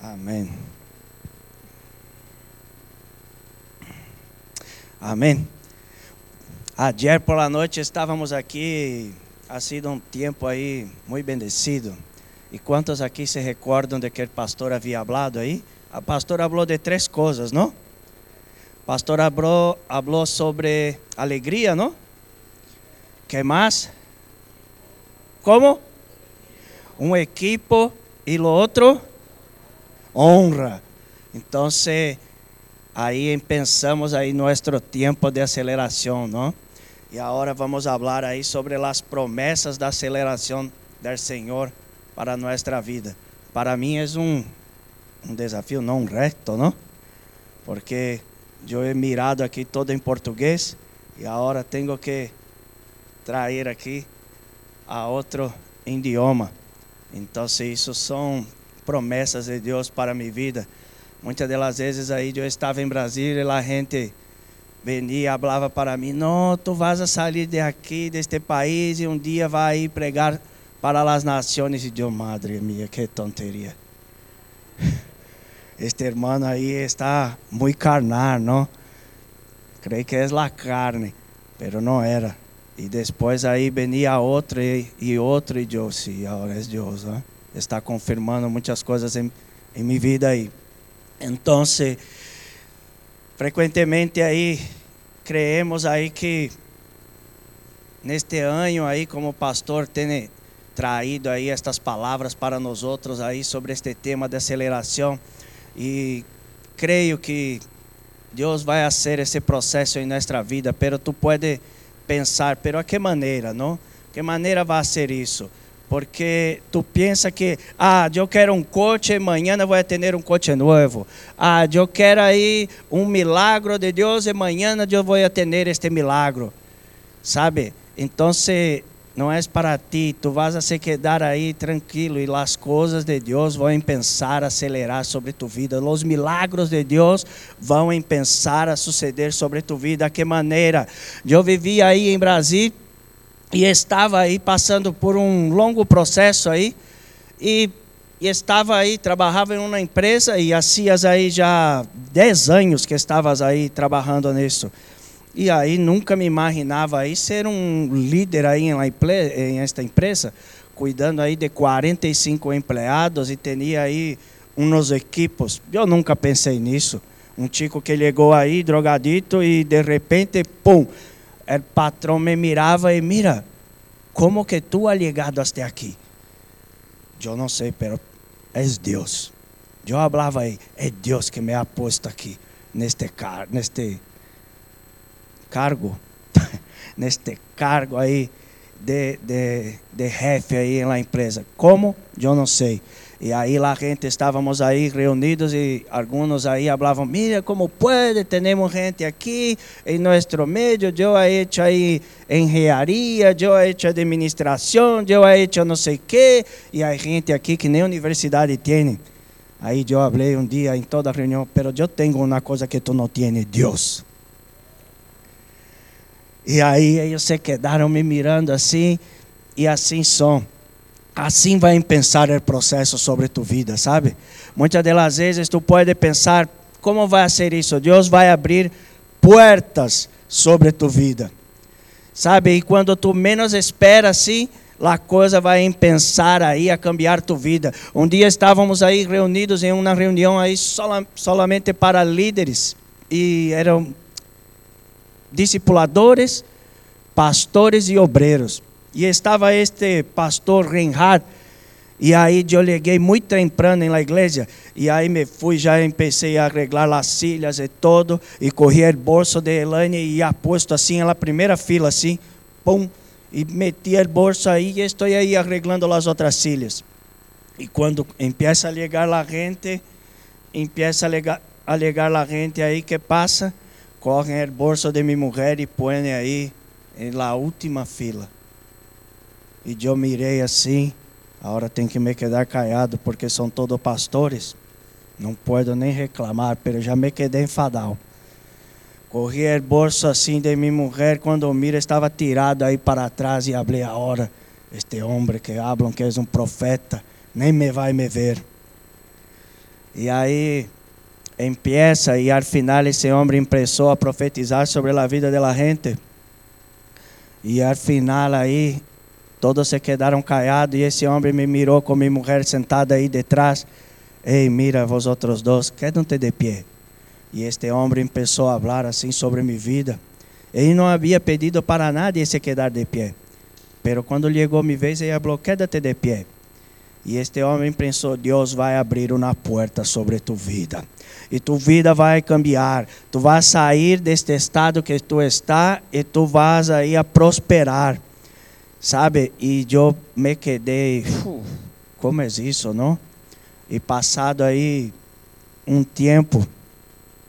Amém. Amém. Ayer por la noite estávamos aqui, ha sido um tempo aí muito bendecido. E quantos aqui se recordam de que o pastor havia hablado aí? A pastora falou de três coisas, não? O pastor hablou sobre alegria, não? Que mais? Como? Um equipo e o outro honra. Então, aí pensamos aí nosso tempo de aceleração, não? E agora vamos falar aí sobre as promessas da aceleração do Senhor para nossa vida. Para mim é um, um desafio, não um reto, não? Porque eu he mirado aqui todo em português e agora tenho que trazer aqui a outro idioma. Então, isso são promessas de Deus para minha vida. Muitas das vezes aí eu estava em Brasília e a gente venia falava para mim: Não, tu vas a sair de aqui, deste país, e um dia vai pregar para as nações. E eu, madre minha, que tonteria. Este hermano aí está muito carnal, não? Creio que é a carne, mas não era. E depois aí venia outro e, outro, e eu, sim, agora é Deus, né? Está confirmando muitas coisas em, em minha vida aí. Então, frequentemente aí creemos aí que neste ano aí como pastor tem traído aí estas palavras para nós outros aí sobre este tema de aceleração e creio que Deus vai fazer esse processo em nossa vida, pero tu pode pensar, pero a que maneira, não? Que maneira vai ser isso? Porque tu pensa que, ah, eu quero um coche, amanhã vou ter um coche novo. Ah, eu quero aí um milagre de Deus, e amanhã eu vou ter este milagre. Sabe? Então, não é para ti, tu vas a se quedar aí tranquilo e as coisas de Deus vão pensar acelerar sobre tu vida. Os milagros de Deus vão pensar a suceder sobre tu vida. Que maneira? Eu vivi aí em Brasília e estava aí passando por um longo processo aí e, e estava aí trabalhava em uma empresa e hacias aí já 10 anos que estavas aí trabalhando nisso. E aí nunca me imaginava aí ser um líder aí em, em esta empresa cuidando aí de 45 empregados e tinha aí uns equipos. Eu nunca pensei nisso. Um chico que chegou aí drogadito e de repente pum o patrão me mirava e mira, como que tu has chegado até aqui? Eu não sei, pero é Deus. Eu falava aí, é Deus que me ha posto aqui neste car neste cargo, neste cargo aí de, de, de jefe aí na empresa. Como? Eu não sei. E aí a gente estávamos aí reunidos e alguns aí falavam, mira como pode, temos gente aqui em nosso meio, eu he hecho aí engenharia, eu he hecho administração, eu he hecho não sei o quê, e há gente aqui que nem universidade tem. Aí eu falei um dia em toda reunião, pero eu tenho uma coisa que tu não tienes, Deus. E aí eles se quedaram me mirando assim, e assim são. Assim vai pensar o processo sobre tu vida, sabe? Muitas das vezes tu pode pensar como vai ser isso. Deus vai abrir portas sobre tu vida, sabe? E quando tu menos espera, assim, a coisa vai pensar aí a cambiar tu vida. Um dia estávamos aí reunidos em uma reunião aí solamente para líderes e eram discipuladores, pastores e obreiros. E estava este pastor Reinhard. E aí eu cheguei muito temprano na igreja. E aí me fui, já comecei a arreglar as silhas e todo. E corri o bolso de Elaine e ia posto assim na primeira fila, assim. Pum. E meti o bolso aí e estou aí arreglando as outras silhas. E quando empieza a ligar a gente, empieza a ligar, a ligar a gente aí que passa, correm o bolso de minha mulher e põem aí na última fila. E eu mirei assim, agora tem que me quedar callado porque são todos pastores. Não posso nem reclamar, pero já me quedei enfadado. Corri o bolso assim de minha mulher quando mira estava tirado aí para trás e falei a hora. Este homem que hablam que é um profeta, nem me vai me ver. E aí empieza e al final esse homem começou a profetizar sobre a vida da gente. E al final aí todos se quedaram callados e esse homem me mirou com minha mulher sentada aí detrás. Ei, mira vosotros dois, quédate de pé. E este homem começou a falar assim sobre minha vida. Ele não havia pedido para nadie se quedar de pé. Pero quando chegou minha vez, ele falou: quédate de pé. E este homem pensou: Deus vai abrir uma porta sobre tu vida. E tu vida vai cambiar. Tu vas sair deste estado que tu está e tu vas aí a prosperar. Sabe? E eu me quedei, como é isso, não? E passado aí um tempo,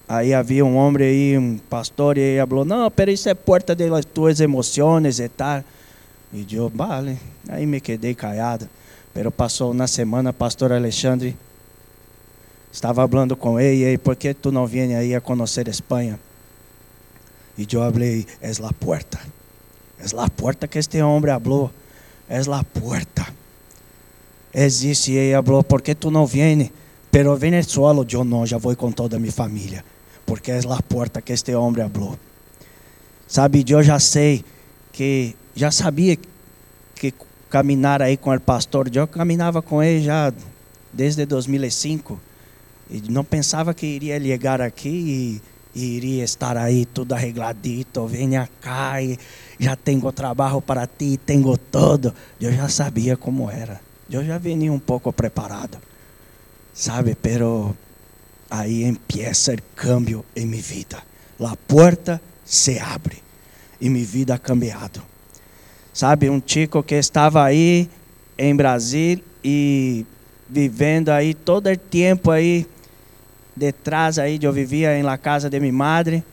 aí havia um homem aí, um pastor, e ele falou: Não, pero isso é porta das tuas emoções e tal. E eu, vale. Aí me quedei callado. Pero passou na semana, pastor Alexandre estava falando com ele, e por que tu não vem aí a conhecer Espanha? E eu falei, é la puerta. É la puerta que este homem falou. É la puerta. Isso, e falou, por que tu não vem? Pero vem solo, eu não, já vou com toda a minha família. Porque é la puerta que este homem falou. Sabe, eu já sei que, já sabia que caminhar aí com o pastor. Eu caminhava com ele já desde 2005 e não pensava que iria chegar aqui e, iria estar aí tudo arregladito. Venha cá e já tenho trabalho para ti, tenho todo. Eu já sabia como era. Eu já vinha um pouco preparado, sabe? Pero aí empieza o cambio em minha vida. A porta se abre e minha vida ha cambiado. Sabe, um chico que estava aí em Brasil e vivendo aí todo o tempo aí detrás aí, eu vivia em la casa de minha madre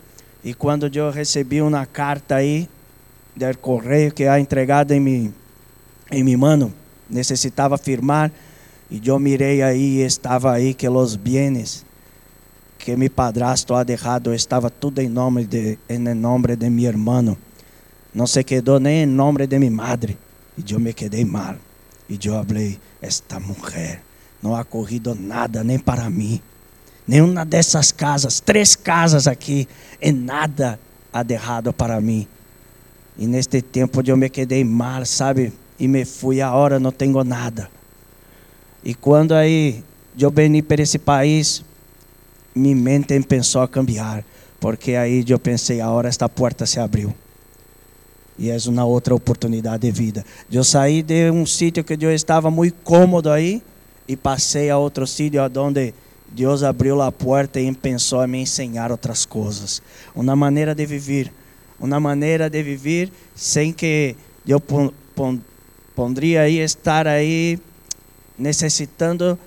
e quando eu recebi uma carta aí do correio que ha entregado em mi, em mi mano, necessitava firmar e eu mirei aí estava aí que os bienes que mi padrasto ha dejado estava tudo em nome de em nome de mi hermano não se quedou nem em nome de minha madre. E eu me quedei mal. E eu falei: Esta mulher não ha corrido nada nem para mim. Nenhuma dessas casas, três casas aqui, e nada ha derrado para mim. E neste tempo eu me quedei mal, sabe? E me fui, a hora não tenho nada. E quando aí eu vim para esse país, minha mente pensou a cambiar. Porque aí eu pensei, a hora esta porta se abriu e é uma outra oportunidade de vida. Eu saí de um sítio que eu estava muito cômodo aí e passei a outro sítio onde Deus abriu a porta e pensou a me ensinar outras coisas. Uma maneira de viver, uma maneira de viver sem que eu pondria aí estar aí necessitando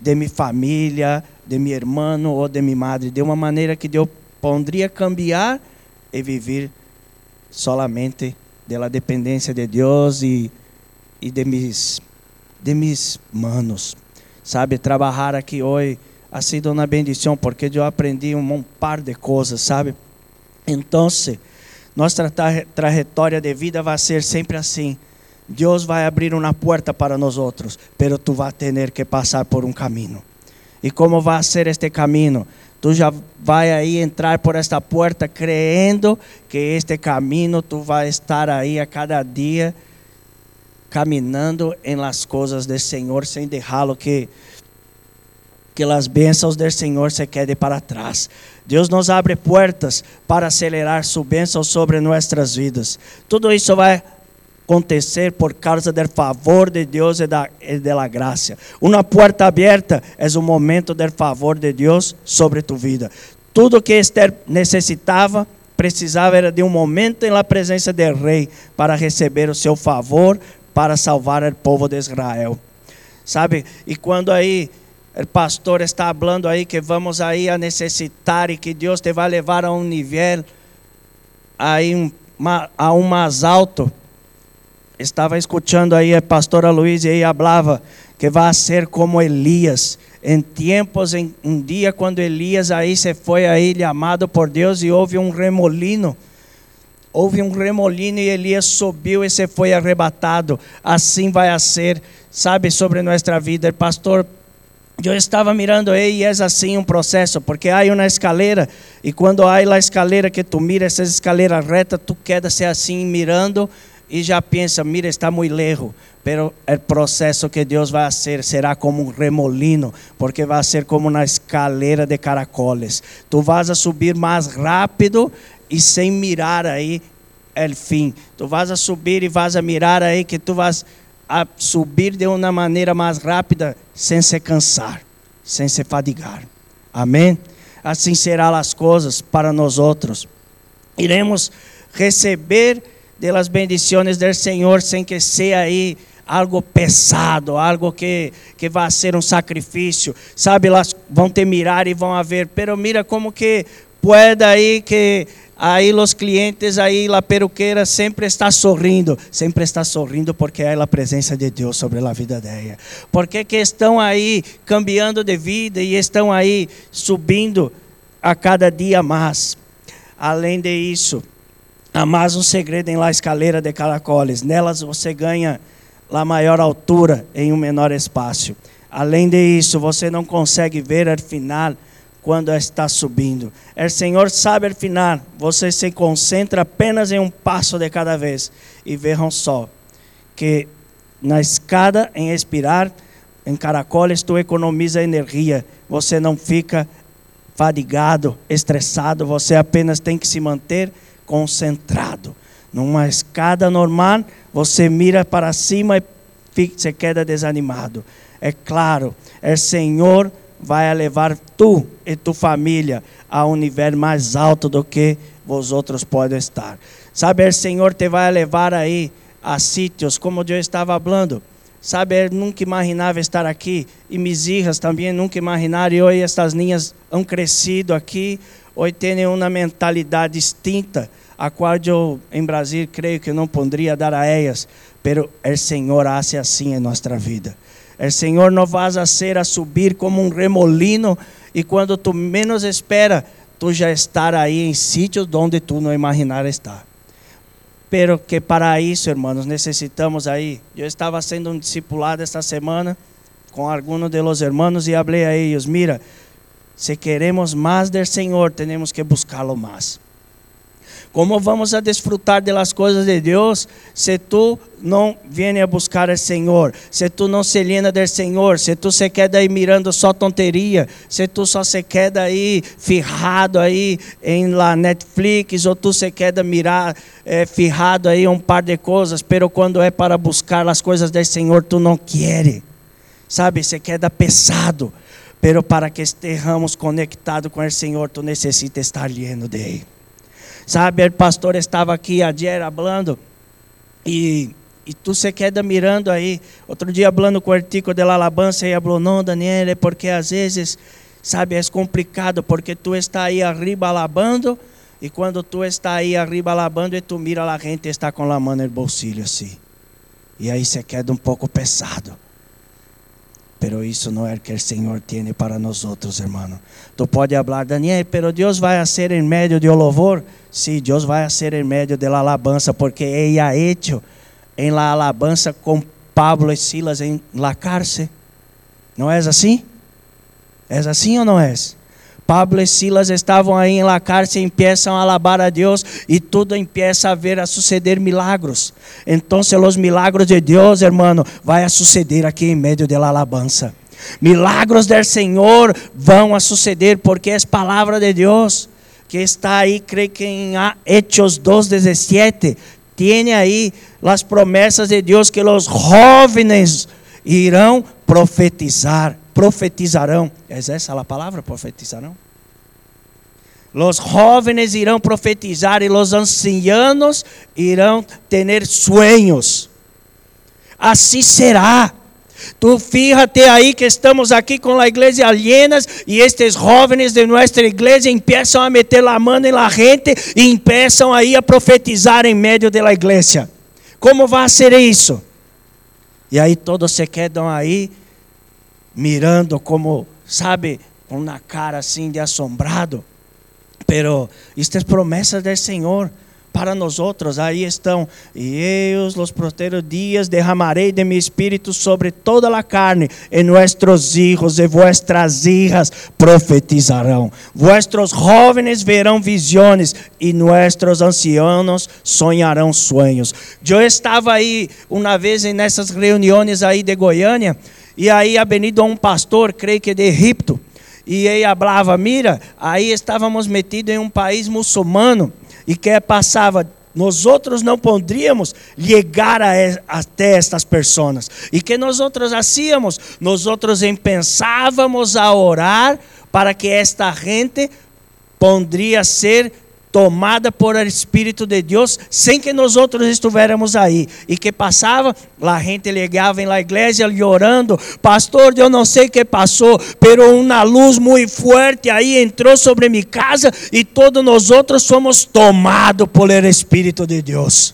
de minha família, de meu irmão ou de minha madre, de uma maneira que eu pondria cambiar e viver solamente de la dependência de Deus e, e de mis, de mis manos. Sabe, trabalhar aqui hoje ha sido uma bendição porque eu aprendi um par de coisas, sabe? Então, nossa tra de vida vai ser sempre assim. Deus vai abrir uma porta para nós pero tu vai ter que passar por um caminho. E como vai ser este caminho? tu já vai aí entrar por esta porta crendo que este caminho tu vai estar aí a cada dia caminhando em las coisas do Senhor sem deixá-lo que que as bênçãos do Senhor se quedem para trás. Deus nos abre portas para acelerar sua bênção sobre nossas vidas. Tudo isso vai acontecer por causa do favor de Deus e da, e da graça. Uma porta aberta é o momento do favor de Deus sobre tu vida. Tudo que Esther necessitava, precisava era de um momento na presença do rei para receber o seu favor, para salvar o povo de Israel. Sabe? E quando aí o pastor está falando aí que vamos aí a necessitar e que Deus te vai levar a um nível aí a um mais alto, estava escutando aí a pastora Luiz e ela falava que vai ser como Elias. Em tempos, em um dia quando Elias aí se foi aí amado por Deus e houve um remolino. Houve um remolino e Elias subiu e se foi arrebatado. Assim vai ser, sabe, sobre nossa vida. Pastor eu estava mirando aí e é assim um processo, porque há uma escaleira e quando há a escaleira que tu mira, essa escaleira reta, tu queda se assim mirando e já pensa, mira, está muito lejos, pero o processo que Deus vai fazer será como um remolino, porque vai ser como uma escaleira de caracoles. Tu vas a subir mais rápido e sem mirar aí o fim. Tu vas a subir e vas a mirar aí que tu vas a subir de uma maneira mais rápida, sem se cansar, sem se fadigar. Amém? Assim serão as coisas para nós outros. Iremos receber das bendições do Senhor sem que seja aí algo pesado, algo que, que vai ser um sacrifício. Sabe, elas vão te mirar e vão a ver, pero mira como que pode aí que aí os clientes aí la peruqueira sempre está sorrindo, sempre está sorrindo porque é a presença de Deus sobre a vida dela. Porque que estão aí cambiando de vida e estão aí subindo a cada dia mais. Além de isso, há mais um segredo em la escaleira de caracoles. Nelas você ganha a maior altura em um menor espaço. Além de isso, você não consegue ver o final quando está subindo. O Senhor sabe o final. Você se concentra apenas em um passo de cada vez. E vejam só que na escada, em expirar, em caracoles, tu economiza energia. Você não fica fadigado, estressado. Você apenas tem que se manter concentrado. Numa escada normal, você mira para cima e se queda desanimado. É claro, é Senhor vai levar tu e tua família a um nível mais alto do que vós outros podem estar. Sabe, o Senhor te vai levar aí a sítios, como eu estava falando. Sabe, eu nunca imaginava estar aqui. E filhas também nunca imaginaram. E hoje estas ninhas han crescido aqui. Hoje têm uma mentalidade distinta, a qual eu, em Brasil, creio que não poderia dar a elas. Pero o Senhor hace assim em nossa vida. O Senhor não vas a ser a subir como um remolino e quando tu menos espera, tu já estar aí em sítios onde tu não imaginar estar. Pero que para isso, irmãos, necessitamos aí. Eu estava sendo um discipulado esta semana com alguns de los hermanos e falei a eles, mira, se queremos mais do Senhor, temos que buscá-lo mais. Como vamos a desfrutar de las coisas de Deus se tu não viene a buscar o Senhor, se tu não se llena del Senhor, se tu se queda aí mirando só tonteria, se tu só se queda aí firrado aí em la Netflix, ou tu se queda mirar é, firrado aí um par de coisas, pero quando é para buscar as coisas do Senhor, tu não quer, sabe, se queda pesado, pero para que estejamos conectados com o Senhor, tu necessita estar lleno de Ele. Sabe, o pastor estava aqui ayer hablando e, e tu se queda mirando aí. Outro dia hablando com o artigo de la alabança e falou, não, Daniel, é porque às vezes, sabe, é complicado porque tu está aí arriba alabando e quando tu está aí arriba alabando e tu mira a gente está com a mão no bolsillo assim. E aí se queda um pouco pesado. Pero isso não é que o Senhor tem para nós outros, hermano. Tu pode falar, Daniel, pero Deus vai ser em meio de louvor. Sí, Deus vai ser em meio de la alabanza, porque Ele ha hecho em la alabanza com Pablo e Silas em la cárcel. Não é assim? É assim ou não é? Pablo e Silas estavam aí em la cárcel e empiezam a alabar a Deus e tudo empieza a ver a suceder milagros. Então, os milagros de Deus, hermano, vai a suceder aqui em meio da alabança. Milagros do Senhor vão a suceder porque é palavra de Deus que está aí, creio que em Hechos 2:17, tem aí as promessas de Deus que os jovens irão profetizar profetizarão. É essa a palavra, profetizarão? Los jóvenes irão profetizar e los ancianos irão ter sueños. Assim será. Tu fíjate aí que estamos aqui com a igreja alienas e estes jovens de nossa igreja empiezam a meter a mão na gente e empiezam aí a profetizar em meio da igreja. Como vai ser isso? E aí todos se quedam aí mirando como, sabe, com uma cara assim de assombrado. Pero estas promessas do Senhor para nós outros. Aí estão, e eu, os prosteiros dias, derramarei de mi espírito sobre toda a carne, e nuestros hijos e vuestras hijas profetizarão. Vuestros jóvenes verão visões, e nuestros ancianos sonharão sonhos. Eu estava aí uma vez nessas reuniões aí de Goiânia, e aí ha venido um pastor, creio que de Egipto, e ele falava, mira, aí estávamos metidos em um país muçulmano, e que passava nós outros não poderíamos chegar a, até estas pessoas. E que nós outros hacíamos? Nós outros pensávamos a orar para que esta gente poderia ser tomada por Espírito de Deus, sem que nós outros estivéssemos aí. E que passava, a gente ligava em la igreja orando, pastor, eu não sei o que passou, pero uma luz muito forte aí entrou sobre minha casa e todos nós outros fomos tomados por Espírito de Deus.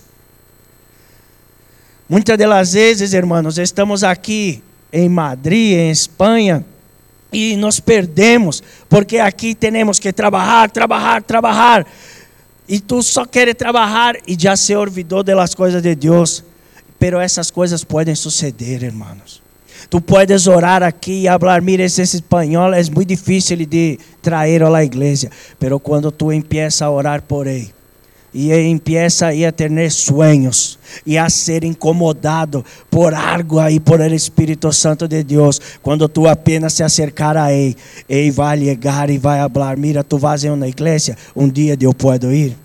Muitas das vezes, irmãos, estamos aqui em Madrid, em Espanha, e nos perdemos, porque aqui temos que trabalhar, trabalhar, trabalhar. E tu só queres trabalhar e já se olvidou das coisas de Deus. Pero essas coisas podem suceder, irmãos. Tu puedes orar aqui e falar, mira, esse espanhol é muito difícil de trazer a la igreja. Pero quando tu empieza a orar por ele, e empieza a ter sueños e a ser incomodado por algo aí por el Espírito Santo de Deus. Quando tu apenas se acercar a Ele, Ele vai chegar e vai falar: Mira, tu vas em uma igreja, um dia eu posso ir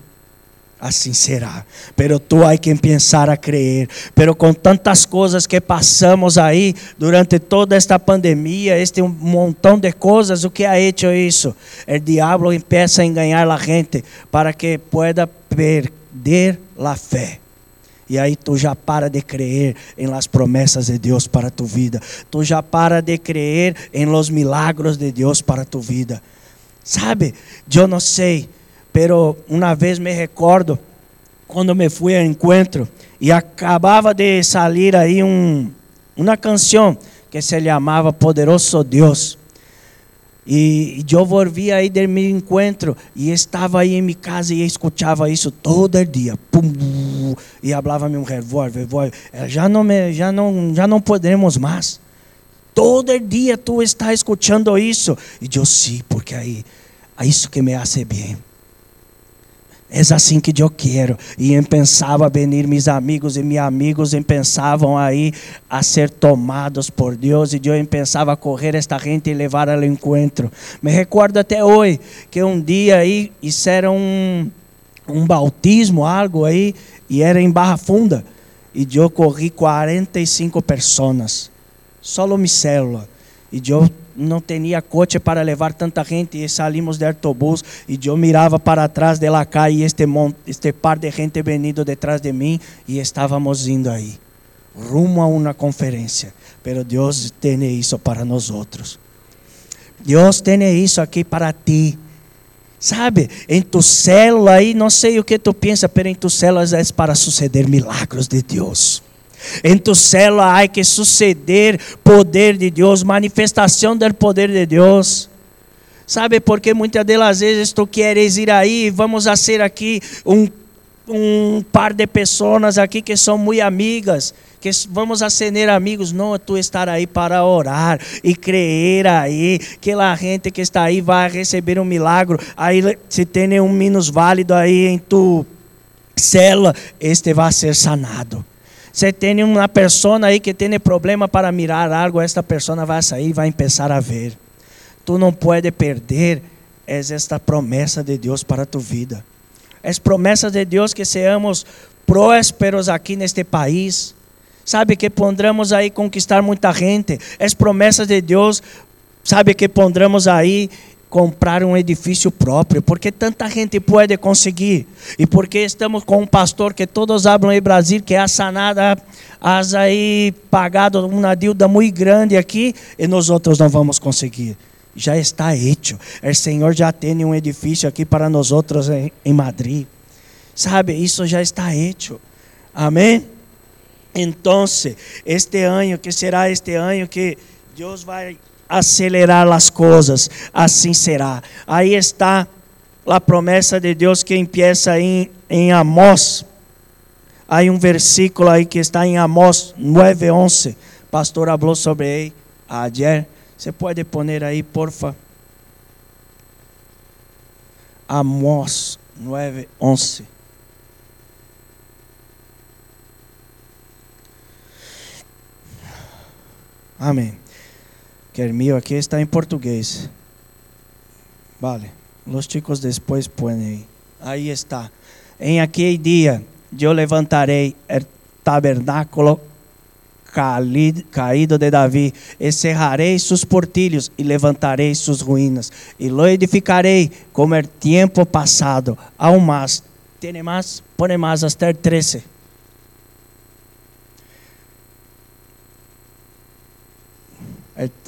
assim será. Pero tu hay que pensar a crer. Pero com tantas coisas que passamos aí durante toda esta pandemia, este um montão de coisas, o que ha hecho isso? O diabo empieza a enganar a gente para que pueda perder a fé. E aí tu já para de crer em las promessas de Deus para tu vida. Tu já para de crer em los milagros de Deus para tu vida. Sabe? Eu não sei pero uma vez me recordo quando me fui ao encontro e acabava de sair aí um, uma canção que se chamava Poderoso Deus. E, eu volvi aí do meu encontro e estava aí em minha casa e escutava isso todo dia. Pum, e falava meu mulher, vó, já não já não, já não podemos mais. Todo dia tu está escutando isso. E eu sim, porque aí, é isso que me hace bem. É assim que eu quero. E eu pensava venir meus amigos e meus amigos em pensavam aí a ser tomados por Deus e eu pensava correr esta gente e levar ao encontro. Me recordo até hoje que um dia aí fizeram um, um bautismo, algo aí, e era em Barra Funda. E eu corri 45 pessoas, só uma célula. E eu não tinha coche para levar tanta gente e salimos de autobús e eu mirava para trás de la calle e este, este par de gente venido detrás de mim e estávamos indo aí rumo a uma conferência. Pero Deus tem isso para nós outros. Deus tem isso aqui para ti. Sabe, em tu célula aí, não sei o que tu pensa, pero em tu célula é para suceder milagros de Deus. Em tu célula há que suceder poder de Deus, manifestação do poder de Deus. Sabe, porque muitas das vezes tu queres ir aí, vamos a ser aqui um, um par de pessoas aqui que são muito amigas, que vamos a ser amigos, não tu estar aí para orar e crer aí que a gente que está aí vai receber um milagre. Aí se tem um menos válido aí em tu célula, este vai ser sanado. Se tem uma pessoa aí que tem problema para mirar algo, esta pessoa vai sair e vai começar a ver. Tu não pode perder esta promessa de Deus para tu vida. As promessas de Deus que seamos prósperos aqui neste país. Sabe que pondremos aí conquistar muita gente. As promessas de Deus, sabe que pondremos aí comprar um edifício próprio, porque tanta gente pode conseguir. E porque estamos com um pastor que todos falam em Brasil que é sanada, has aí pagado uma dívida muito grande aqui e nós outros não vamos conseguir. Já está hecho. O Senhor já tem um edifício aqui para nós outros em Madrid. Sabe, isso já está hecho. Amém? Então, este ano que será este ano que Deus vai acelerar as coisas, assim será. Aí está a promessa de Deus que empieza em, em Amós. Há um versículo aí que está em Amós 9:11. Pastor falou sobre ele ayer. Você pode poner aí, porfa. Amós 9:11. Amém. Que mío aqui está em português. Vale. Los chicos depois põem aí. Aí está. Em aquele dia eu levantarei o tabernáculo caído de Davi, encerrarei seus portilhos e levantarei suas ruínas, e lo edificarei como el tempo passado, aún mais. Tiene mais? Pone mais el 13.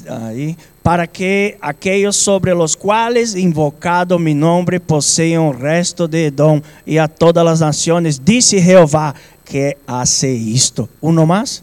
Aí, para que aqueles sobre os quais invocado mi nome possuam o resto de Edom e a todas as nações, disse Jeová que hace isto. Uno mais?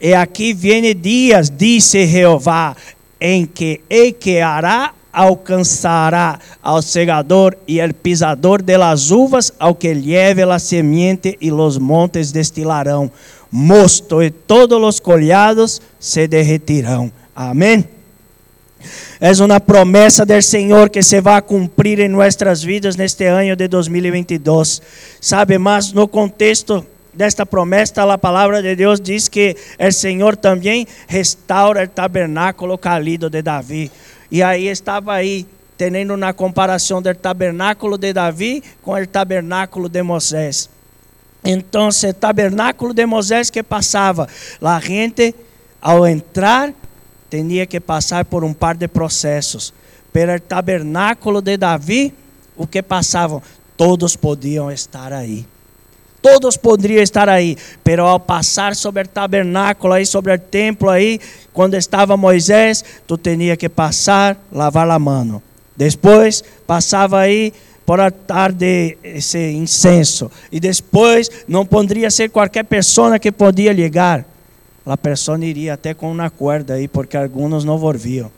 E aqui vem dias, disse Jeová, em que e que hará alcançará ao segador e el pisador de las uvas, ao que lleve la semente e los montes destilarão mosto e todos os collados se derretirão. Amém. É uma promessa do Senhor que se vai cumprir em nossas vidas neste ano de 2022. Sabe, mas no contexto desta promessa, a palavra de Deus diz que o Senhor também restaura o tabernáculo caído de Davi. E aí estava aí tendo uma comparação do tabernáculo de Davi com o tabernáculo de Moisés. Então, o tabernáculo de Moisés que passava, a gente ao entrar tinha que passar por um par de processos. Pelo tabernáculo de Davi, o que passavam? Todos podiam estar aí. Todos poderiam estar aí, pero ao passar sobre o tabernáculo aí, sobre o templo aí, quando estava Moisés, tu tinha que passar, lavar a mão. Depois passava aí altar de esse incenso. E depois não poderia ser qualquer pessoa que podia ligar. A pessoa iria até com uma corda aí, porque alguns não volviam.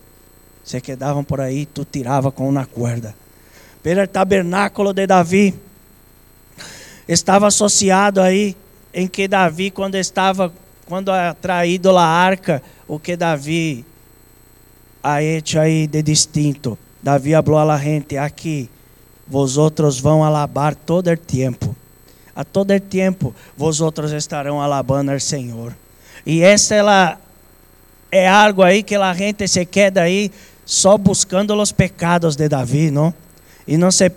Se quedavam por aí, tu tirava com uma corda. Pelo tabernáculo de Davi estava associado aí em que Davi quando estava quando traído a arca, o que Davi a hecho aí de distinto. Davi falou a la gente aqui vosotros vão alabar todo o tempo. A todo o tempo, vosotros estarão alabando ao Senhor. E essa ela é algo aí que a gente se queda aí só buscando os pecados de Davi, não? E não se,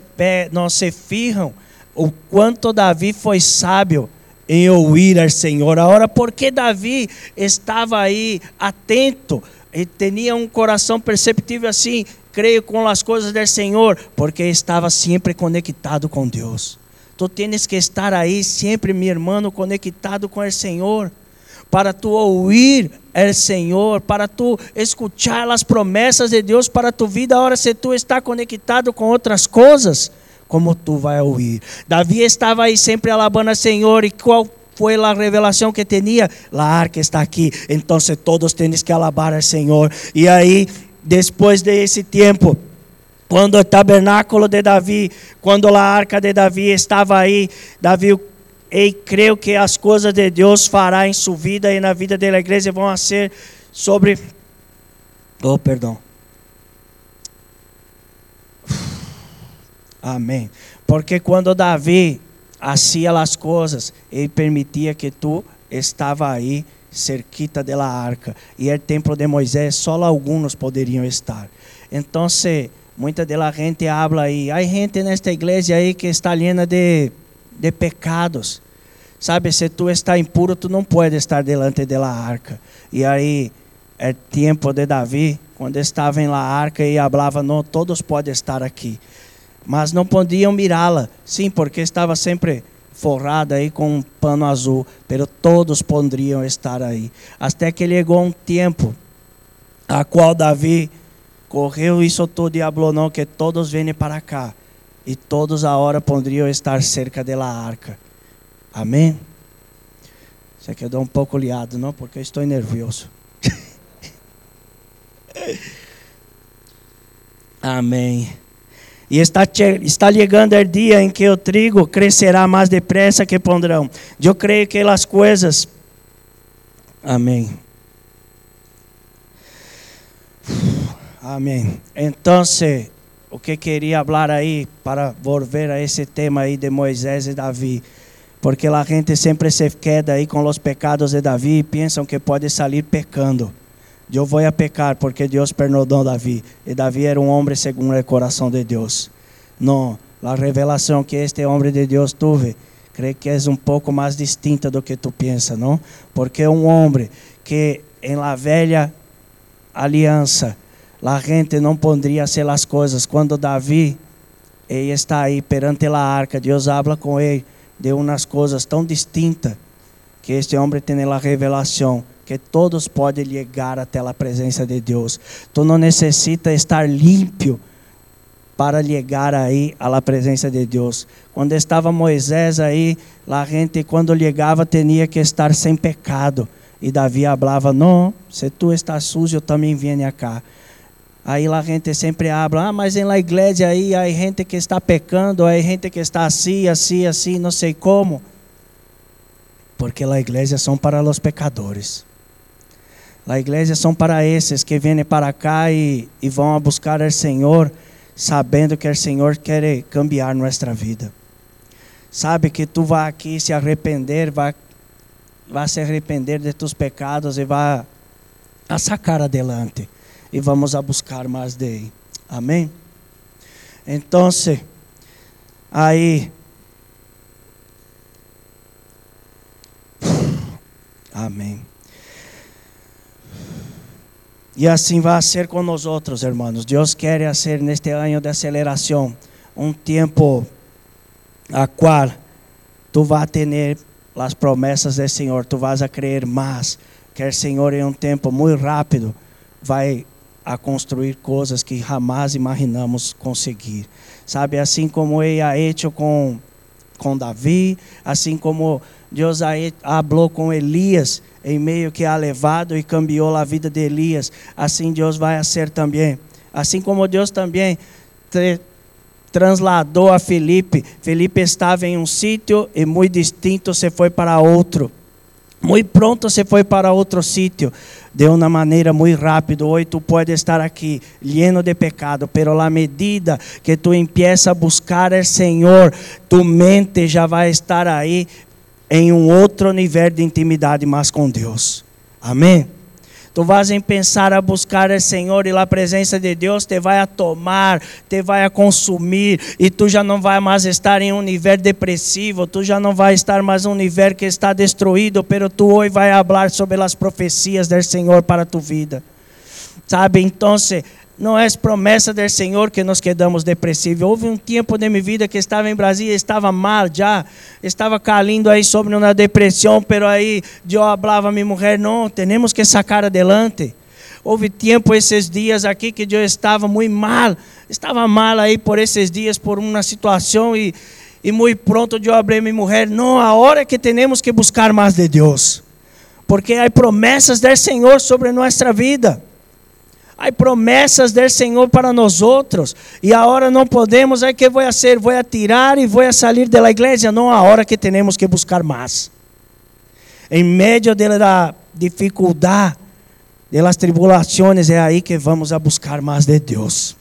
não se fijam o quanto Davi foi sábio em ouvir ao Senhor. Agora, porque Davi estava aí atento e tinha um coração perceptível assim, creio com as coisas do Senhor, porque estava sempre conectado com Deus. Tu tens que estar aí sempre, meu irmão, conectado com o Senhor, para tu ouvir o Senhor, para tu escuchar as promessas de Deus para tu vida. Agora, se tu está conectado com outras coisas, como tu vai ouvir? Davi estava aí sempre alabando o Senhor, e qual foi a revelação que tinha? A arca está aqui, então todos têm que alabar ao Senhor. E aí depois desse tempo, quando o tabernáculo de Davi, quando a arca de Davi estava aí, Davi e creio que as coisas de Deus fará em sua vida e na vida da igreja vão ser sobre Oh, perdão. Amém. Porque quando Davi hacía as coisas, ele permitia que tu estava aí cerquita de la arca. E o templo de Moisés, só alguns poderiam estar. Então, muita de la gente habla aí. Há gente nesta igreja aí que está llena de, de pecados. Sabe, se tu está impuro, tu não pode estar delante de la arca. E aí, é tempo de Davi, quando estava em la arca e falava, não, todos podem estar aqui. Mas não podiam mirá-la. Sim, porque estava sempre forrada aí com um pano azul, pero todos poderiam estar aí. Até que chegou um tempo a qual Davi correu e soltou o diabo não que todos venham para cá e todos a hora poderiam estar cerca da arca. Amém? Você quedou um pouco liado, não? Porque eu estou nervioso. Amém. E está, está chegando o dia em que o trigo crescerá mais depressa que pondrão. Eu creio que as coisas. Amém. Amém. Então, o que queria falar aí para volver a esse tema aí de Moisés e Davi, porque a gente sempre se queda aí com os pecados de Davi e pensam que pode sair pecando. Eu vou a pecar porque Deus perdonou Davi. E Davi era um homem segundo o coração de Deus. Não, a revelação que este homem de Deus teve, creio que é um pouco mais distinta do que tu pensa, não? Porque um homem que em la velha aliança, a gente não poderia ser as coisas. Quando Davi ele está aí perante a arca, Deus habla com ele de umas coisas tão distintas que este homem tem a revelação que todos podem chegar até a presença de Deus. Tu não necessita estar limpo para chegar aí à presença de Deus. Quando estava Moisés aí, a gente quando chegava tinha que estar sem pecado. E Davi falava: "Não, se tu estás sujo, eu também venho cá." Aí a gente sempre habla, ah, mas em la igreja aí há gente que está pecando, há gente que está assim, assim, assim, não sei como. Porque a igreja são para os pecadores. A igreja são para esses que vêm para cá e, e vão a buscar o Senhor, sabendo que o Senhor quer cambiar nossa vida. Sabe que tu vai aqui se arrepender, vai, vai se arrepender de tus pecados e vai a sacar adelante. E vamos a buscar mais de Amém? Então, aí. Amém. E assim vai ser com nós outros, hermanos. Deus quer fazer neste ano de aceleração um tempo a qual tu vas ter as promessas do Senhor, tu vas a crer mais que o Senhor em um tempo muito rápido vai a construir coisas que jamais imaginamos conseguir. Sabe, assim como ele ha hecho com com Davi, assim como Deus falou com Elias, em meio que ha levado e cambiou a vida de Elias, assim Deus vai ser também. Assim como Deus também transladou a Felipe, Felipe estava em um sítio e muito distinto se foi para outro. Muito pronto se foi para outro sítio, de uma maneira muito rápida. Hoje tu pode estar aqui, lleno de pecado, pero a medida que tu empieza a buscar o Senhor, tu mente já vai estar aí em um outro nível de intimidade mais com Deus. Amém? Tu vas em pensar a buscar o Senhor e a presença de Deus te vai a tomar, te vai a consumir e tu já não vai mais estar em um nível depressivo, tu já não vai estar mais em um nível que está destruído, pero tu hoje vai falar sobre as profecias do Senhor para a tua vida. Sabe? Então, não é promessa do Senhor que nos quedamos depressivos. Houve um tempo de minha vida que estava em Brasília, estava mal já, estava caindo aí sobre uma depressão, pero aí eu falava a minha mulher, não, temos que sacar adelante. Houve tempo esses dias aqui que eu estava muito mal, estava mal aí por esses dias por uma situação e e muito pronto eu abri minha mulher, não, a hora que temos que buscar mais de Deus. Porque há promessas do Senhor sobre nossa vida. Há promessas do Senhor para nós outros. E a hora não podemos, aí que vou fazer? Vou tirar e vou sair da igreja? Não, a hora que temos que buscar mais. Em meio da dificuldade, das tribulações, é aí que vamos a buscar mais de Deus.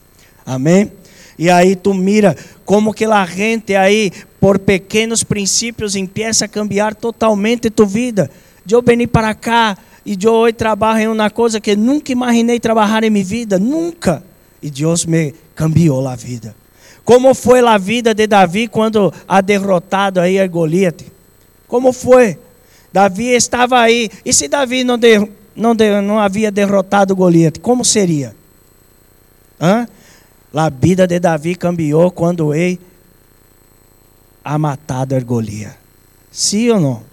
Amém? E aí tu mira como que a gente aí, por pequenos princípios, empieza a cambiar totalmente tu vida. Eu vim para cá, e eu hoje trabalho em uma coisa que nunca imaginei trabalhar em minha vida, nunca. E Deus me cambiou a vida. Como foi a vida de Davi quando a derrotado aí a Goliat? Como foi? Davi estava aí. E se Davi não, de, não, de, não havia derrotado Goliat, como seria? Hã? A vida de Davi cambiou quando ele a matado a Goliat. Sim ou não?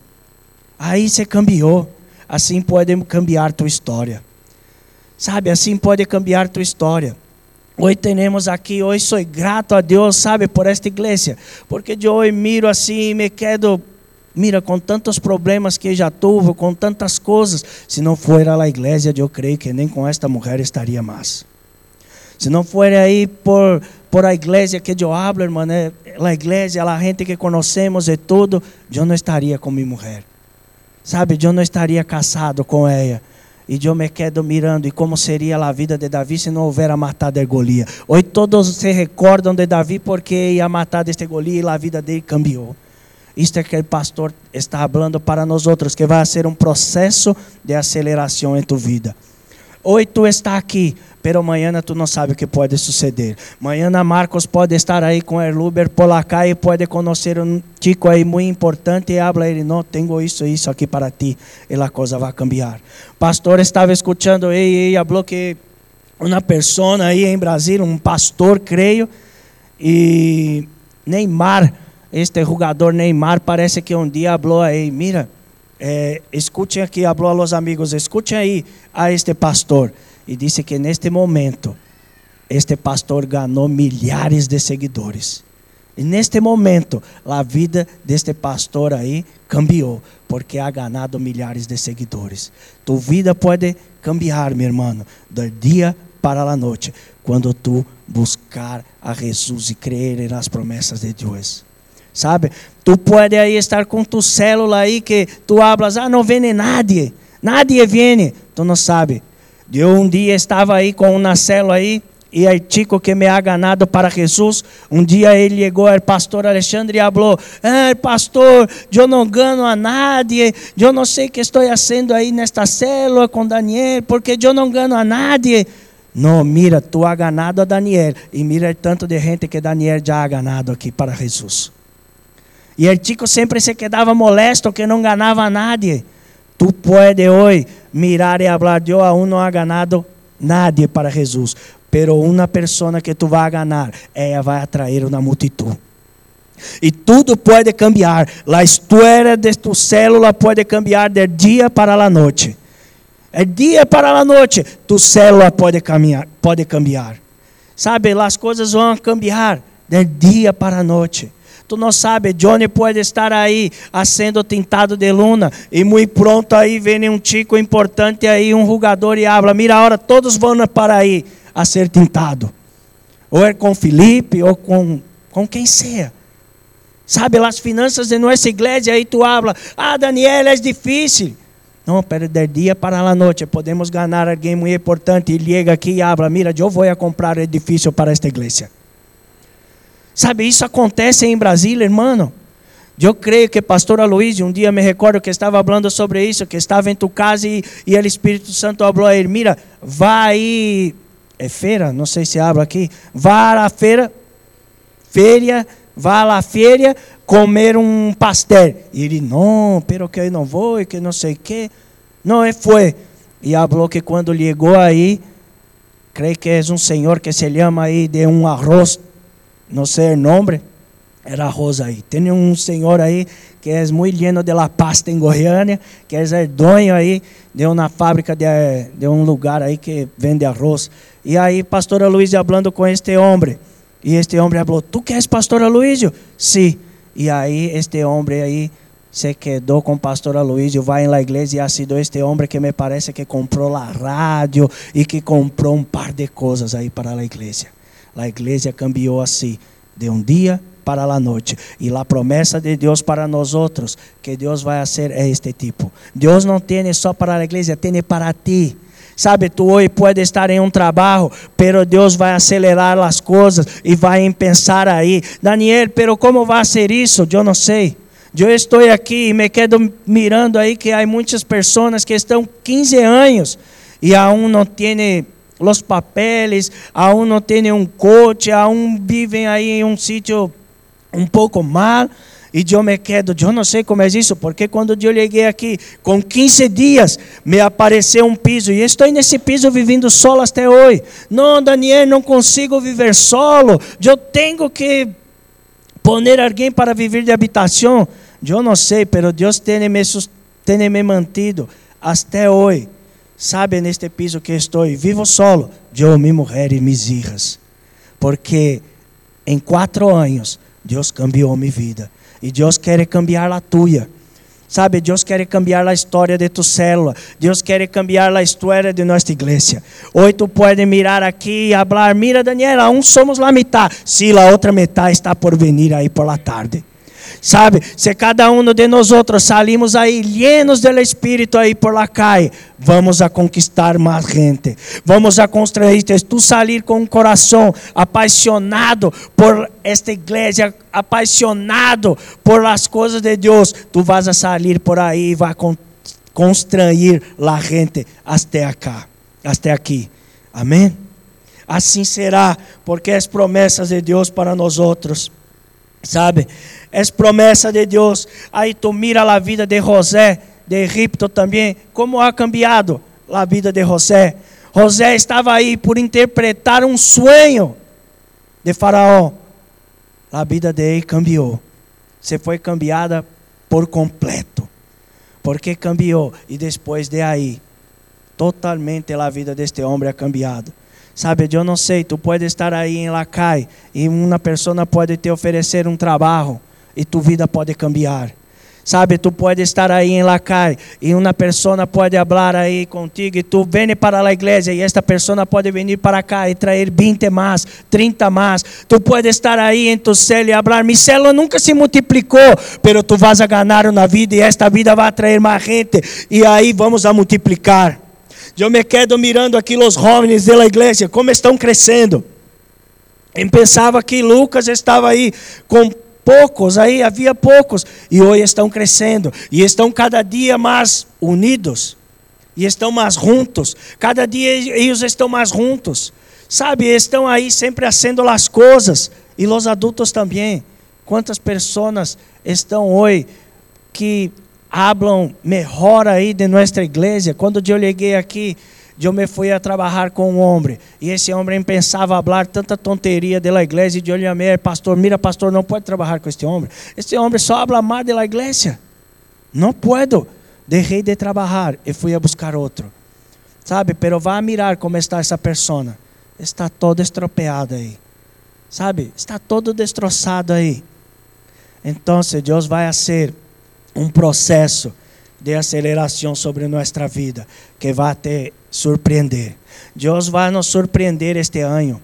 Aí você cambiou assim pode cambiar tua história. Sabe, assim pode cambiar tua história. Hoje temos aqui, hoje sou grato a Deus, sabe, por esta igreja, porque de hoje miro assim me quedo, mira, com tantos problemas que já tive, com tantas coisas, se não for a igreja, eu creio que nem com esta mulher estaria mais. Se não for aí por por a igreja que eu hablo, irmão, é, a igreja, a gente que conhecemos e tudo, eu não estaria com minha mulher. Sabe, eu não estaria casado com ela. E eu me quedo mirando e como seria a vida de Davi se não houvera matado a Golias. Hoje todos se recordam de Davi porque ia matar este Golias e a vida dele cambiou. Isto é que o pastor está falando para nós outros, que vai ser um processo de aceleração em tu vida. Hoje tu está aqui, pero amanhã tu não sabe o que pode suceder. Amanhã Marcos pode estar aí com o Uber por lá e pode conhecer um chico aí muito importante e habla ele, não, tenho isso isso aqui para ti, e a coisa vai cambiar. Pastor estava escutando e, e falou que uma pessoa aí em Brasília, um pastor, creio, e Neymar este jogador Neymar parece que um dia falou aí, mira, escutem aqui, falou a los amigos, escutem aí a este pastor. E disse que neste momento, este pastor ganhou milhares de seguidores. E neste momento, a vida deste pastor aí cambiou, porque ha ganhado milhares de seguidores. Tu vida pode cambiar, meu irmão, do dia para a noite, quando tu buscar a Jesus e crer nas promessas de Deus sabe? Tu pode aí estar com tu célula aí que tu hablas, ah, não vem nadie, nadie vem, tu não sabe. Eu um dia estava aí com uma célula aí, e o chico que me ha ganado para Jesus, um dia ele chegou ao pastor Alexandre e falou: ah, pastor, eu não gano a nadie, eu não sei o que estou fazendo aí nesta célula com Daniel, porque eu não gano a nadie. Não, mira, tu ha ganado a Daniel, e mira o tanto de gente que Daniel já ha ganado aqui para Jesus. E o chico sempre se quedava molesto que não ganhava nadie. Tu pode hoje mirar e falar, eu aún não ha ganado nadie para Jesus. Pero uma pessoa que tu vai ganhar, ela vai atrair uma multidão. E tudo pode cambiar. A história de tu célula pode cambiar de dia para a noite. É dia para a noite, tu célula pode caminhar, pode cambiar. Sabe, as coisas vão cambiar de dia para a noite. Tu não sabe, Johnny pode estar aí sendo tintado de luna e muito pronto aí vem um chico importante aí, um jogador e habla, mira a hora todos vão para aí a ser tintado. Ou é com Felipe ou com com quem seja. Sabe, as finanças de nossa igreja aí tu habla, ah, Daniel, é difícil. Não, pero de dia para a noite podemos ganhar alguém muito importante e chega aqui e habla, mira, eu vou comprar edifício para esta igreja. Sabe, isso acontece em Brasília, irmão. Eu creio que pastor Aloysio, um dia me recordo que estava falando sobre isso, que estava em tu casa e, e o Espírito Santo falou a ele, mira, vai, é feira, não sei se habla aqui, vá à feira, feira, vá à feira comer um pastel. E ele, não, pero que eu não vou, e que não sei o que. Não, ele foi. E falou que quando chegou aí, creio que é um senhor que se chama aí de um arroz no sé el nombre, era Rosa aí. Tem um senhor aí que é muito lleno de la pasta em Goiânia, que é o dono aí de uma fábrica de, de um lugar aí que vende arroz. E aí, pastor Luiz falando com este homem. E este homem falou: Tu queres pastor Aloysio? Sim. E aí, este homem aí se quedou com o pastor Aloysio, vai na igreja e ha sido este homem que me parece que comprou a rádio e que comprou um par de coisas aí para a igreja. A igreja cambiou assim, de um dia para a noite. E a promessa de Deus para nós outros, que Deus vai ser é este tipo. Deus não tem só para a igreja, tem para ti. Sabe, tu hoje pode estar em um trabalho, pero Deus vai acelerar as coisas e vai pensar aí, Daniel, pero como vai ser isso? Eu não sei. Eu estou aqui e me quedo mirando aí que há muitas pessoas que estão 15 anos e aún não têm os papeles, aún não tem nenhum coche, aún vivem aí em um sítio um pouco mal. E eu me quedo, eu não sei como é isso, porque quando eu cheguei aqui, com 15 dias, me apareceu um piso, e estou nesse piso vivendo solo até hoje. Não, Daniel, não consigo viver solo, eu tenho que poner alguém para viver de habitação. Eu não sei, pero Deus tem me, tem me mantido até hoje sabe, neste piso que estou, vivo solo, eu, minha mulher e minhas filhas. Porque em quatro anos, Deus cambiou minha vida. E Deus quer cambiar a tua. Sabe, Deus quer cambiar a história de tu célula. Deus quer cambiar a história de nossa igreja. Hoje tu pode mirar aqui e falar: Mira, Daniela, um somos la metade. Se a outra metade está por venir aí por la tarde. Sabe, se cada um de nós outros salimos aí llenos do Espírito aí por la calle, vamos a conquistar mais gente. Vamos a construir, tu salir com um coração apaixonado por esta igreja, apaixonado por as coisas de Deus, tu vas a salir por aí e vai construir la gente até acá, até aqui. Amém? Assim será, porque as promessas de Deus para nós outros, sabe? É promessa de Deus. Aí tu mira a vida de José, de Egipto também, como ha cambiado a vida de José. José estava aí por interpretar um sonho de Faraó. A vida dele cambiou. Se foi cambiada por completo. Porque cambiou e depois de aí totalmente a vida deste homem é cambiado. Sabe, eu não sei, tu pode estar aí em Lacai e uma pessoa pode te oferecer um trabalho e tua vida pode cambiar. Sabe, tu pode estar aí em Lacai e uma pessoa pode falar aí contigo e tu vem para a igreja e esta pessoa pode vir para cá e trazer 20 mais, 30 mais. Tu pode estar aí em tu célula e falar, mi célula nunca se multiplicou, pero tu vas a ganhar na vida e esta vida vai atrair mais gente e aí vamos a multiplicar. Eu me quedo mirando aqui os jovens da igreja, como estão crescendo. Eu pensava que Lucas estava aí com poucos aí, havia poucos, e hoje estão crescendo, e estão cada dia mais unidos, e estão mais juntos, cada dia eles estão mais juntos, sabe, estão aí sempre fazendo as coisas, e os adultos também. Quantas pessoas estão hoje que hablam melhor aí de nossa igreja? Quando eu cheguei aqui, eu me fui a trabalhar com um homem e esse homem pensava falar tanta tonteria da igreja e eu lhe amei, pastor, mira pastor, não pode trabalhar com este homem. Este homem só habla mal da igreja. Não puedo. Deixei de trabalhar e fui a buscar outro. Sabe, pero vá mirar como está essa persona. Está todo estropeado aí. Sabe, está todo destroçado aí. Então, Deus vai fazer um processo de aceleração sobre nossa vida que vai ter surpreender. Deus vai nos surpreender este ano.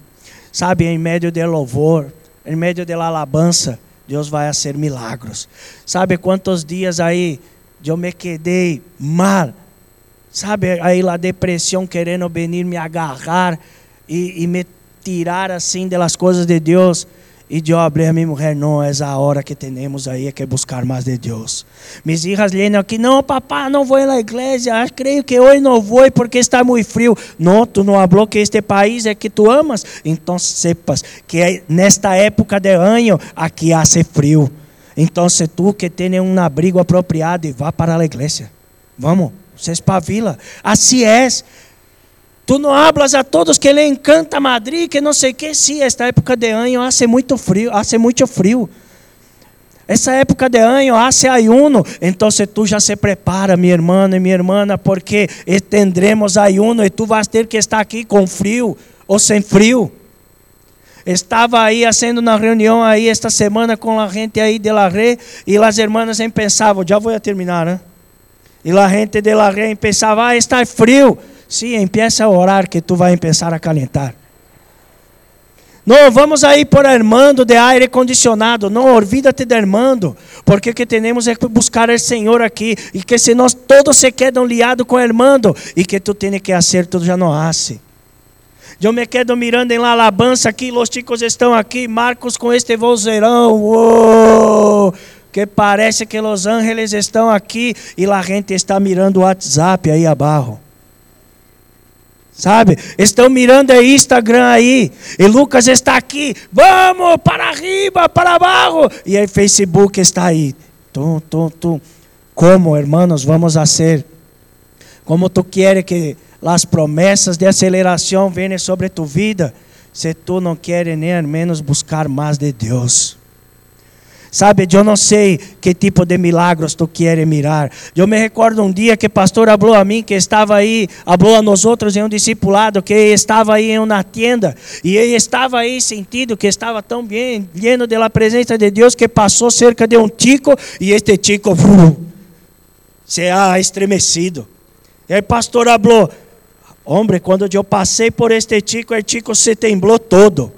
Sabe, em meio de louvor, em meio de alabança, Deus vai fazer milagros. Sabe quantos dias aí eu me quedei mal? Sabe, aí a depressão querendo venir me agarrar e, e me tirar assim das coisas de Deus. E eu abri a minha mulher, não, é a hora que temos aí é que buscar mais de Deus. Mis hijas vienen aqui, não, papá, não vou na igreja, ah, creio que hoje não vou porque está muito frio. Não, tu não falou que este país é que tu amas? Então sepas que nesta época de ano aqui hace frio. Então se tu que tem um abrigo apropriado e vá para a igreja. Vamos, se espavila. Assim é. Tu não hablas a todos que lhe encanta Madrid, que não sei o que. Sim, esta época de ano hace muito frio, hace muito frio. Essa época de ano hace ayuno. Então tu já se prepara, minha irmã e minha irmã, porque tendremos ayuno e tu vas ter que estar aqui com frio ou sem frio. Estava aí fazendo uma reunião aí esta semana com a gente aí de la Ré e as irmãs pensavam, já vou terminar, né? E a gente de la Ré pensava, ah, está frio. Sim, empieza a orar que tu vai começar a calentar. Não, vamos aí por Armando de aire condicionado. Não, olvídate de Armando. Porque o que temos é buscar o Senhor aqui. E que se nós todos se quedam liados com Armando. E que tu tens que fazer, tu já não hace. Eu me quedo mirando em la alabança aqui. Os chicos estão aqui. Marcos com este vozeirão. Que parece que Los Ángeles estão aqui. E a gente está mirando o WhatsApp aí abaixo. Sabe? Estão mirando o Instagram aí. E Lucas está aqui. Vamos para arriba, para abaixo. E o Facebook está aí. Tum, tum, tum. Como, hermanos, vamos a ser? Como tu queres que as promessas de aceleração venham sobre tu vida, se tu não queres nem ao menos buscar mais de Deus. Sabe, eu não sei que tipo de milagros tu queres mirar. Eu me recordo um dia que o pastor falou a mim que estava aí, falou a nós outros em um discipulado, que estava aí em uma tenda, e ele estava aí sentido que estava tão bem, lleno da presença de Deus, que passou cerca de um tico, e este tico se ha estremecido. E aí pastor falou, homem, quando eu passei por este chico, o chico se temblou todo.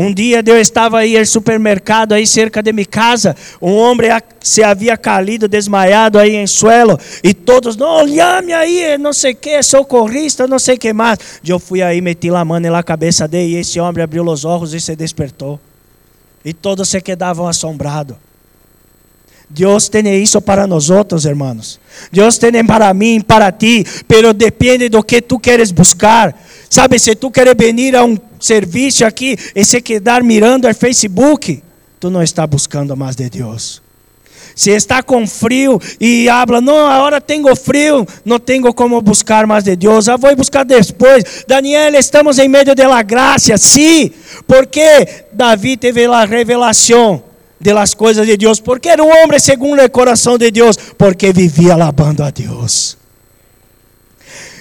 Um dia eu estava aí no supermercado aí cerca de minha casa, um homem se havia caído, desmaiado aí em suelo, e todos, não, olhame aí, não sei o que, socorrista, não sei o que mais. Eu fui aí, meti a mão na cabeça dele, e esse homem abriu os olhos e se despertou. E todos se quedavam assombrados. Deus tem isso para nós outros, hermanos. Deus tem para mim, para ti, pero depende do que tu queres buscar. Sabe, se tu queres vir a um serviço aqui e se quedar mirando o Facebook, tu não está buscando mais de Deus. Se está com frio e habla, não, agora tenho frio, não tenho como buscar mais de Deus, ah, vou buscar depois. Daniel, estamos em meio da graça, sim, porque Davi teve a revelação de las coisas de Deus, porque era um homem segundo o coração de Deus, porque vivia alabando a Deus.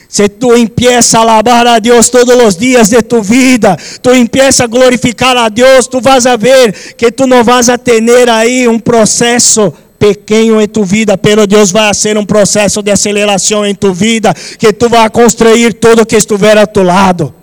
Se tu empieza a alabar a Deus todos os dias de tu vida, tu empieza a glorificar a Deus, tu vas a ver que tu não vas a ter aí um processo pequeno em tu vida, pero Deus vai ser um processo de aceleração em tu vida, que tu vai construir tudo que estiver a tu lado.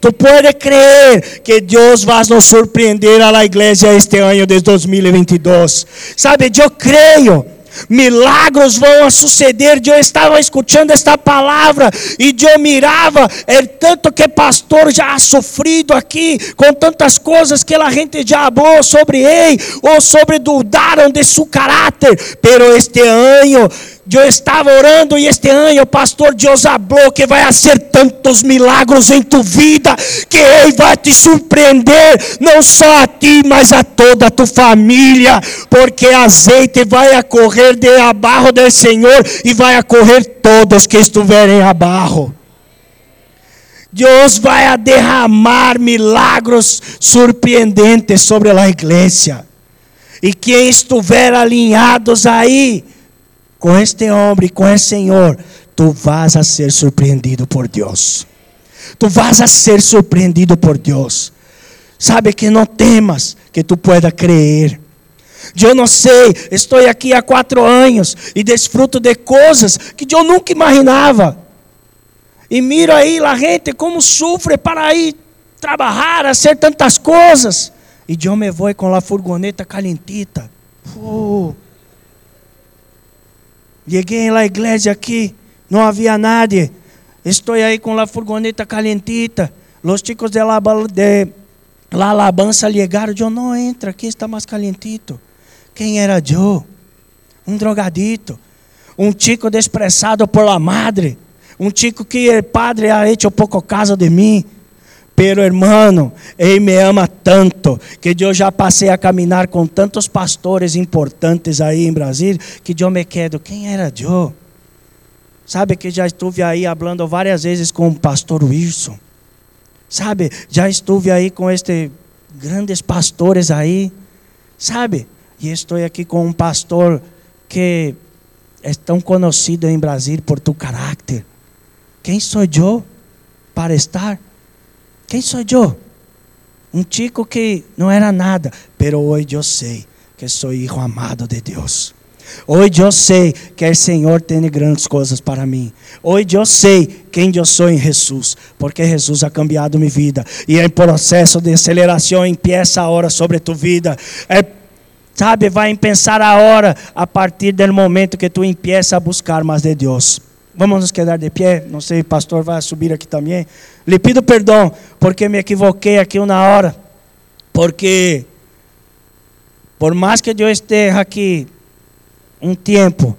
Tu pode crer que Deus vai nos surpreender a la igreja este ano de 2022. Sabe, eu creio milagros vão suceder. Eu estava escutando esta palavra e eu mirava, é tanto que pastor já ha sofrido aqui com tantas coisas que a gente já falou sobre ele ou sobre dudaram de seu caráter, pero este ano eu estava orando e este ano o pastor Deus falou que vai fazer tantos milagros em tu vida que Ele vai te surpreender, não só a ti, mas a toda a tua família, porque azeite vai a correr de abarro do Senhor e vai a correr todos que estiverem abarro. Deus vai a derramar milagros surpreendentes sobre a igreja. E quem estiver alinhados aí, com este homem, com esse Senhor, tu vas a ser surpreendido por Deus. Tu vas a ser surpreendido por Deus. Sabe que não temas, que tu pueda crer. Eu não sei, estou aqui há quatro anos e desfruto de coisas que eu nunca imaginava. E miro aí a gente como sofre para ir trabalhar, fazer tantas coisas. E eu me vou com a furgoneta calentita. Uh, Cheguei na igreja aqui, não havia nadie. Estou aí com a furgoneta calentita. Os chicos de la, de la alabanza chegaram. Eu não entra aqui, está mais calentito. Quem era eu? Um drogadito. Um chico desprezado por la madre. Um chico que padre ha hecho pouco caso de mim. Pero hermano, Ele me ama tanto que eu já passei a caminhar com tantos pastores importantes aí em Brasília que eu me quedo, quem era eu? Sabe que já estive aí falando várias vezes com o pastor Wilson. Sabe, já estive aí com estes grandes pastores aí. Sabe, e estou aqui com um pastor que é tão conhecido em Brasília por tu caráter. Quem sou eu para estar? Quem sou eu? Um chico que não era nada, pero hoje eu sei que sou hijo amado de Deus. Hoje eu sei que o Senhor tem grandes coisas para mim. Hoje eu sei quem eu sou em Jesus, porque Jesus ha cambiado minha vida. E em processo de aceleração empieza a hora sobre tu vida. É, sabe, vai pensar a hora a partir do momento que tu empieza a buscar mais de Deus. Vamos nos quedar de pé. Não sei, o pastor vai subir aqui também. Lhe pido perdão porque me equivoquei aqui uma hora. Porque, por mais que eu esteja aqui um tempo,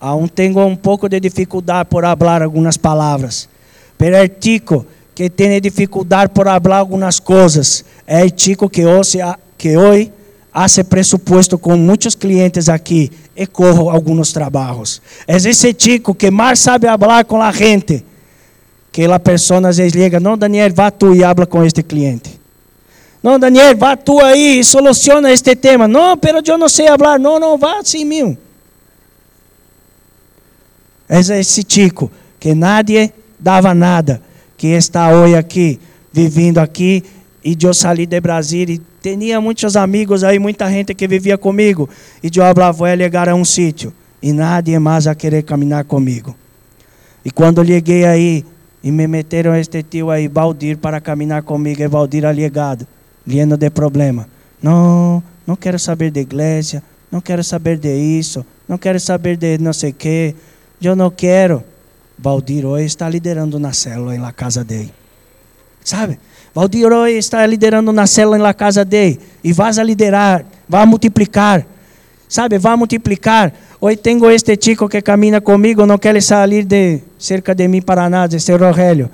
aún tenho um pouco de dificuldade por falar algumas palavras. Pero é tico que tem dificuldade por falar algumas coisas. É tico que hoje, que hoje hace presupuesto com muitos clientes aqui e corro alguns trabalhos. É esse chico que mais sabe falar com a gente, que a pessoa às vezes liga, não Daniel, vá tu e habla com este cliente. Não Daniel, vá tu aí e soluciona este tema. Não, pero eu não sei falar. Não, não, vá sim meu. É esse chico que nadie dava nada, que está hoje aqui, vivendo aqui, e eu saí de Brasília e tinha muitos amigos aí, muita gente que vivia comigo. E eu falava, vou chegar a um sítio. e nadie mais a querer caminhar comigo. E quando cheguei aí e me meteram este tio aí, Valdir, para caminhar comigo, e Valdir alegado, lleno de problema. Não, não quero saber de igreja, não quero saber de isso, não quero saber de não sei o que, eu não quero. Valdir hoje está liderando na célula em la casa dele. Sabe? Valdir hoje está liderando na célula em la casa dele. E vas a liderar, vai multiplicar. Sabe? Vai multiplicar. Hoje tenho este chico que camina comigo, não quer sair de cerca de mim para nada, este Rogelio.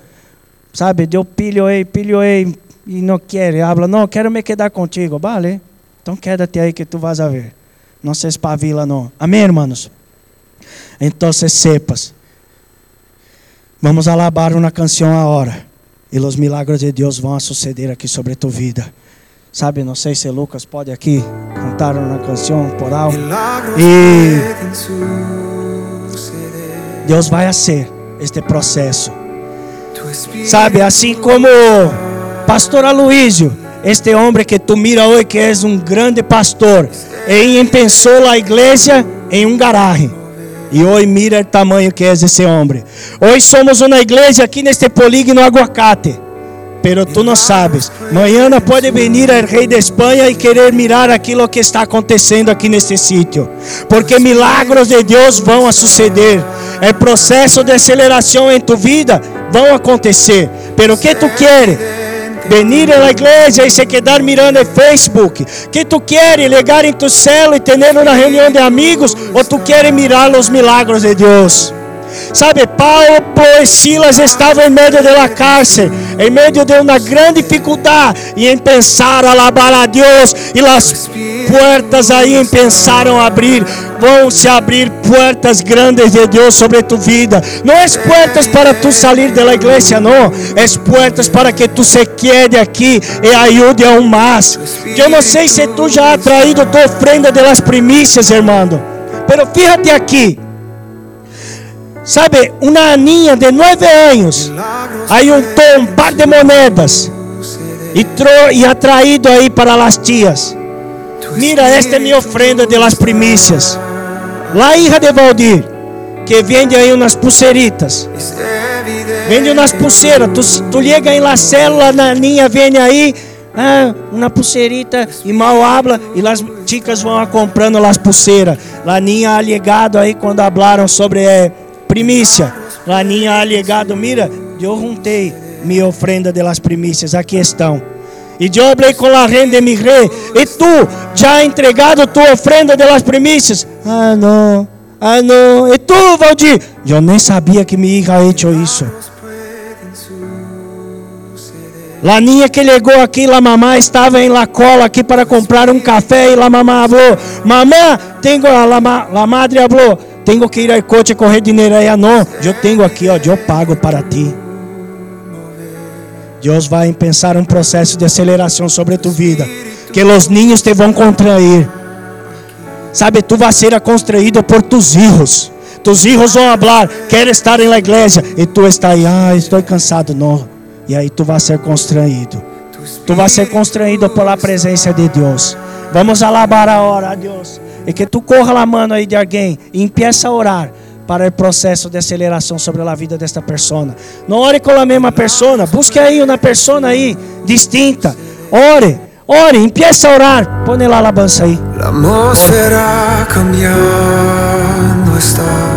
Sabe? Eu pilho aí, pilho aí e não quer. Habla, não, quero me quedar contigo. Vale. Então quédate aí que tu vas a ver. Não se espavila não. Amém, hermanos? Então sepas. Vamos alabar uma canção agora. E os milagres de Deus vão suceder aqui sobre tua vida. Sabe, não sei se Lucas pode aqui cantar uma canção por algo. E Deus vai fazer este processo. Sabe, assim como pastor Aloísio, este homem que tu mira hoje que é um grande pastor, e pensou a igreja em um garagem. E hoje mira o tamanho que é esse homem. Hoje somos uma igreja aqui neste polígono aguacate. Pero tu não sabes. Amanhã pode vir o rei de Espanha e querer mirar aquilo que está acontecendo aqui neste sítio. Porque milagros de Deus vão a suceder. É processo de aceleração em tu vida vão acontecer. Pero que tu queres? Venir à igreja e se quedar mirando em Facebook? Que tu queres ligar em tu celo e ter uma reunião de amigos? Ou tu queres mirar os milagros de Deus? Sabe, Paulo e Silas estavam em meio da cárcel, em meio de uma grande dificuldade, e em pensar alabar a Deus, e as portas aí em pensaram abrir, vão se abrir portas grandes de Deus sobre tu vida. Não é portas para tu sair da igreja, não, é portas para que tu se quede aqui e ajude a um mais. Eu não sei se tu já has traído tua ofrenda de las primícias, irmão, pero fíjate aqui. Sabe, uma aninha de nove anos, aí um, um par de moedas e, tro, e atraído aí para as tias. Mira, esta é minha ofrenda de las primícias. Lá, hija de Valdir, que vende aí umas pulseiritas. Vende umas pulseiras. Tu, tu liga em la célula, na linha, vem aí. Ah, uma pulseirita e mal habla e as chicas vão comprando as pulseiras. Laninha alegado aí quando hablaram sobre eh, primícia. Laninha alegado, mira, eu juntei minha ofrenda de las primícias, aqui estão. E eu falei com a renda de rei, e tu já entregado tua ofrenda de las primícias? Ah, não, ah, não. E tu, Valdir? Eu nem sabia que me ia hecho isso. Laninha que chegou aqui, la mamá estava em la cola aqui para comprar um café e la mamá falou: Mamã, tenho a la, la madre falou, tenho que ir ao coche correr dinheiro aí, não. Eu tenho aqui, ó, eu pago para ti. Deus vai pensar um processo de aceleração sobre tu vida, que os ninhos te vão contrair. Sabe, tu vai ser construído por tus hijos. Tus hijos vão falar, quero estar na igreja, e tu está aí, ah, estou cansado, não. E aí tu vai ser construído. Tu vai ser construído pela presença de Deus. Vamos alabar a hora a Deus. E que tu corra lá, mano, aí de alguém e empiece a orar para o processo de aceleração sobre a vida desta pessoa. Não ore com a mesma pessoa, busque aí uma pessoa aí distinta. Ore, ore, empiece a orar. Põe lá a alabança aí. La atmósfera cambiando está.